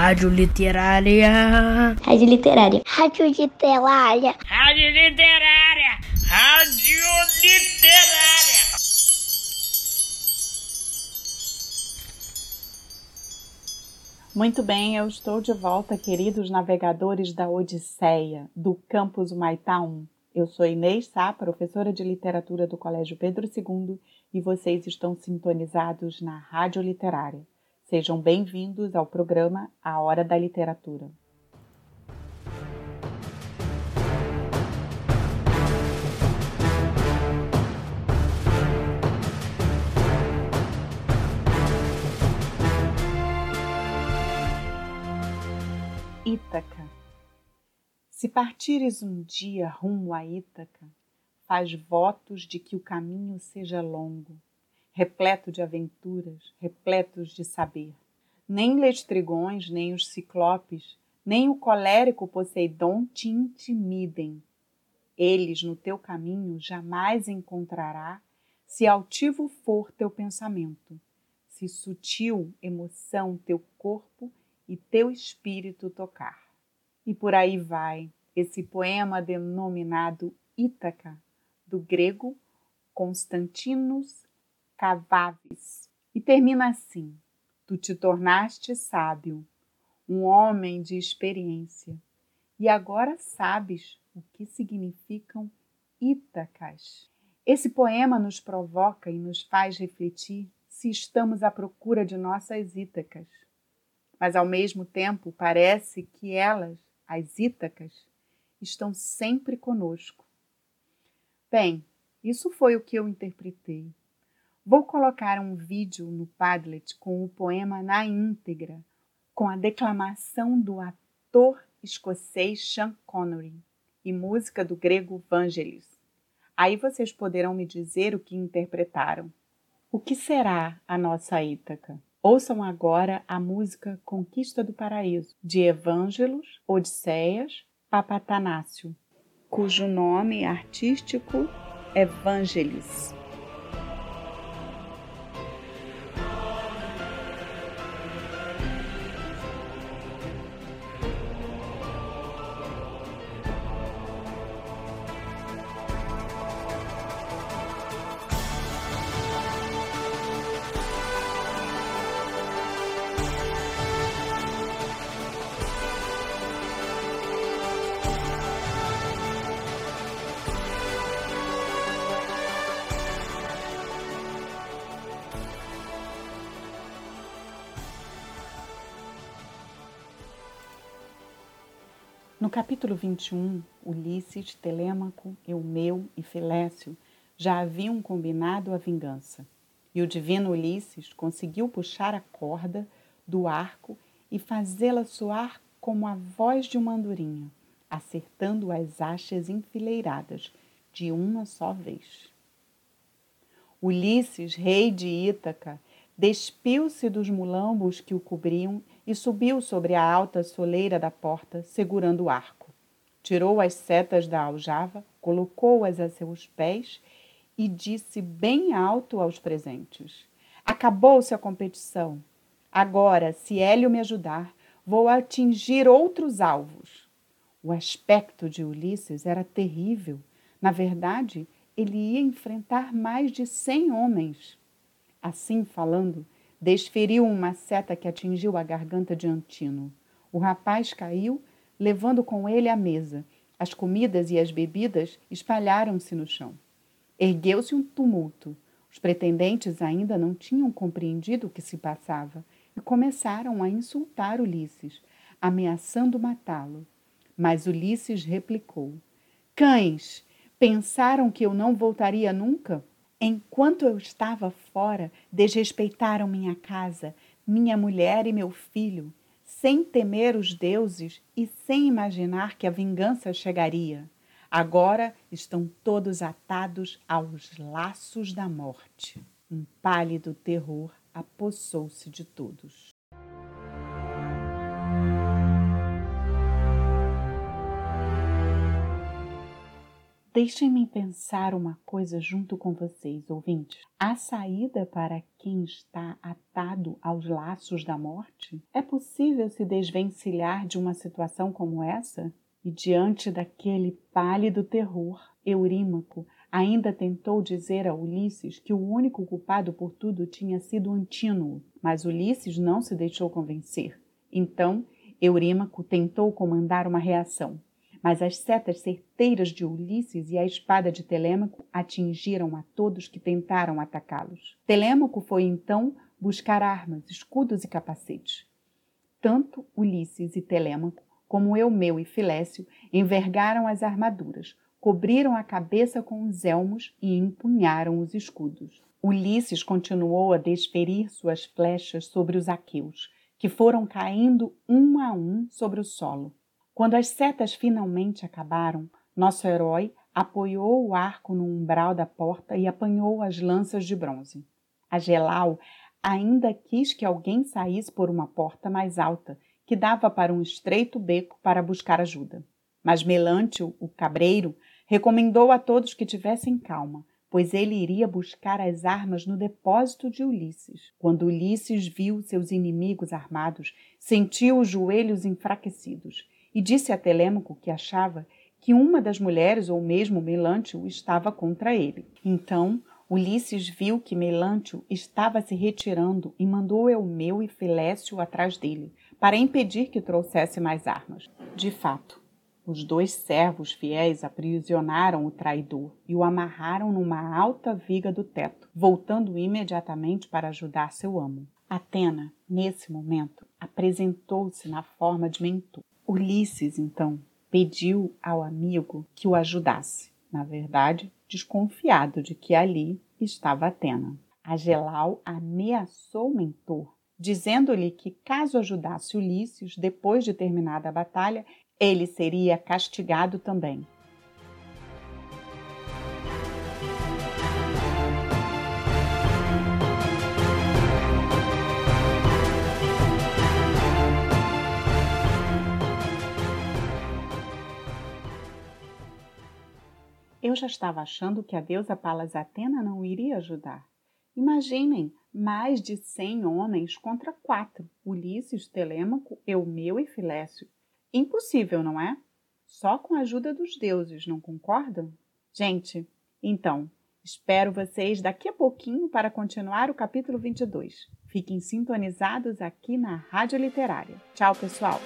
Rádio Literária. Rádio Literária. Rádio Literária. Rádio Literária. Rádio Literária. Muito bem, eu estou de volta, queridos navegadores da Odisseia, do campus Humaitá 1. Eu sou Inês Sá, professora de literatura do Colégio Pedro II, e vocês estão sintonizados na Rádio Literária. Sejam bem-vindos ao programa A Hora da Literatura. Ítaca. Se partires um dia rumo a Ítaca, faz votos de que o caminho seja longo repleto de aventuras, repletos de saber. Nem lestrigões, nem os ciclopes, nem o colérico Poseidon te intimidem. Eles no teu caminho jamais encontrará, se altivo for teu pensamento, se sutil emoção teu corpo e teu espírito tocar. E por aí vai esse poema denominado Ítaca, do grego Constantinos Cavaves. E termina assim: Tu te tornaste sábio, um homem de experiência, e agora sabes o que significam Ítacas. Esse poema nos provoca e nos faz refletir se estamos à procura de nossas Ítacas. Mas ao mesmo tempo parece que elas, as Ítacas, estão sempre conosco. Bem, isso foi o que eu interpretei. Vou colocar um vídeo no Padlet com o poema na íntegra, com a declamação do ator escocês Sean Connery e música do grego Vangelis. Aí vocês poderão me dizer o que interpretaram. O que será a nossa Ítaca? Ouçam agora a música Conquista do Paraíso, de Evângelos, Odisseias, Papatanácio, cujo nome artístico é Vangelis. No capítulo 21, Ulisses, Telêmaco, Eumeu e Filécio já haviam combinado a vingança. E o divino Ulisses conseguiu puxar a corda do arco e fazê-la soar como a voz de uma andorinha, acertando as hastes enfileiradas de uma só vez. Ulisses, rei de Ítaca, despiu-se dos mulambos que o cobriam e subiu sobre a alta soleira da porta, segurando o arco. Tirou as setas da aljava, colocou-as a seus pés e disse bem alto aos presentes: Acabou-se a competição. Agora, se Hélio me ajudar, vou atingir outros alvos. O aspecto de Ulisses era terrível. Na verdade, ele ia enfrentar mais de cem homens. Assim falando, desferiu uma seta que atingiu a garganta de Antino. O rapaz caiu, levando com ele a mesa. As comidas e as bebidas espalharam-se no chão. Ergueu-se um tumulto. Os pretendentes ainda não tinham compreendido o que se passava e começaram a insultar Ulisses, ameaçando matá-lo. Mas Ulisses replicou: Cães, pensaram que eu não voltaria nunca? Enquanto eu estava fora, desrespeitaram minha casa, minha mulher e meu filho, sem temer os deuses e sem imaginar que a vingança chegaria. Agora estão todos atados aos laços da morte. Um pálido terror apossou-se de todos. Deixem-me pensar uma coisa junto com vocês, ouvintes. Há saída para quem está atado aos laços da morte? É possível se desvencilhar de uma situação como essa? E diante daquele pálido terror, Eurímaco ainda tentou dizer a Ulisses que o único culpado por tudo tinha sido Antínuo, mas Ulisses não se deixou convencer. Então, Eurímaco tentou comandar uma reação. Mas as setas certeiras de Ulisses e a espada de Telêmaco atingiram a todos que tentaram atacá-los. Telêmaco foi então buscar armas, escudos e capacetes. Tanto Ulisses e Telêmaco, como Eumeu e Filécio, envergaram as armaduras, cobriram a cabeça com os elmos e empunharam os escudos. Ulisses continuou a desferir suas flechas sobre os aqueus, que foram caindo um a um sobre o solo. Quando as setas finalmente acabaram, nosso herói apoiou o arco no umbral da porta e apanhou as lanças de bronze. Agelau ainda quis que alguém saísse por uma porta mais alta, que dava para um estreito beco para buscar ajuda. Mas Melantio, o cabreiro, recomendou a todos que tivessem calma, pois ele iria buscar as armas no depósito de Ulisses. Quando Ulisses viu seus inimigos armados, sentiu os joelhos enfraquecidos e disse a Telêmaco que achava que uma das mulheres, ou mesmo Melantio, estava contra ele. Então Ulisses viu que Melantio estava se retirando e mandou Eumeu e Filécio atrás dele, para impedir que trouxesse mais armas. De fato, os dois servos fiéis aprisionaram o traidor e o amarraram numa alta viga do teto, voltando imediatamente para ajudar seu amo. Atena, nesse momento, apresentou-se na forma de mentor. Ulisses, então, pediu ao amigo que o ajudasse, na verdade, desconfiado de que ali estava Atena. Agelau ameaçou o mentor, dizendo-lhe que, caso ajudasse Ulisses depois de terminada a batalha, ele seria castigado também. Eu já estava achando que a deusa Palas Atena não iria ajudar. Imaginem, mais de cem homens contra quatro: Ulisses, Telêmaco, Eumeu e Filécio. Impossível, não é? Só com a ajuda dos deuses, não concordam? Gente, então, espero vocês daqui a pouquinho para continuar o capítulo 22. Fiquem sintonizados aqui na Rádio Literária. Tchau, pessoal!